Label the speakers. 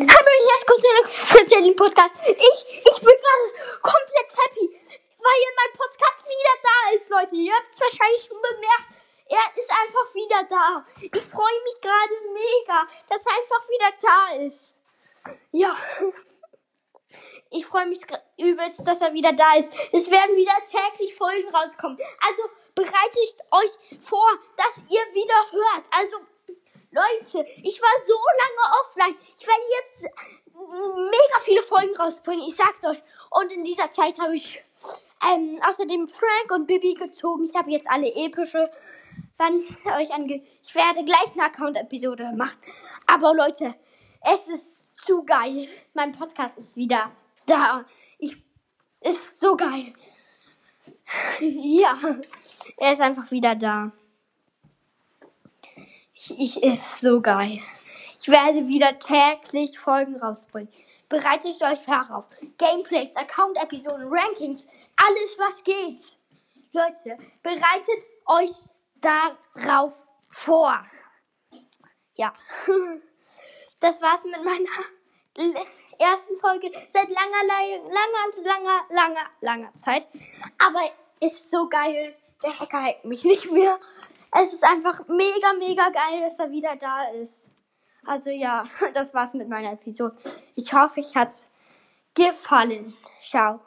Speaker 1: Hallo, hier ist kurz den Podcast. Ich, ich bin gerade komplett happy, weil mein Podcast wieder da ist, Leute. Ihr habt es wahrscheinlich schon bemerkt. Er ist einfach wieder da. Ich freue mich gerade mega, dass er einfach wieder da ist. Ja. Ich freue mich übelst, dass er wieder da ist. Es werden wieder täglich Folgen rauskommen. Also bereitet euch vor, dass ihr wieder hört. Also Leute, ich war so lange offline. Ich werde jetzt mega viele Folgen rausbringen. Ich sag's euch. Und in dieser Zeit habe ich ähm, außerdem Frank und Bibi gezogen. Ich habe jetzt alle epische. Wann euch angeht. Ich werde gleich eine Account-Episode machen. Aber Leute, es ist zu geil. Mein Podcast ist wieder da. Ich ist so geil. ja, er ist einfach wieder da. Ich, ist so geil. Ich werde wieder täglich Folgen rausbringen. Bereitet euch darauf. Gameplays, Account-Episoden, Rankings, alles was geht. Leute, bereitet euch darauf vor. Ja. Das war's mit meiner ersten Folge seit langer, langer, langer, langer, langer Zeit. Aber ist so geil. Der Hacker hackt mich nicht mehr. Es ist einfach mega, mega geil, dass er wieder da ist. Also ja, das war's mit meiner Episode. Ich hoffe, euch hat's gefallen. Ciao.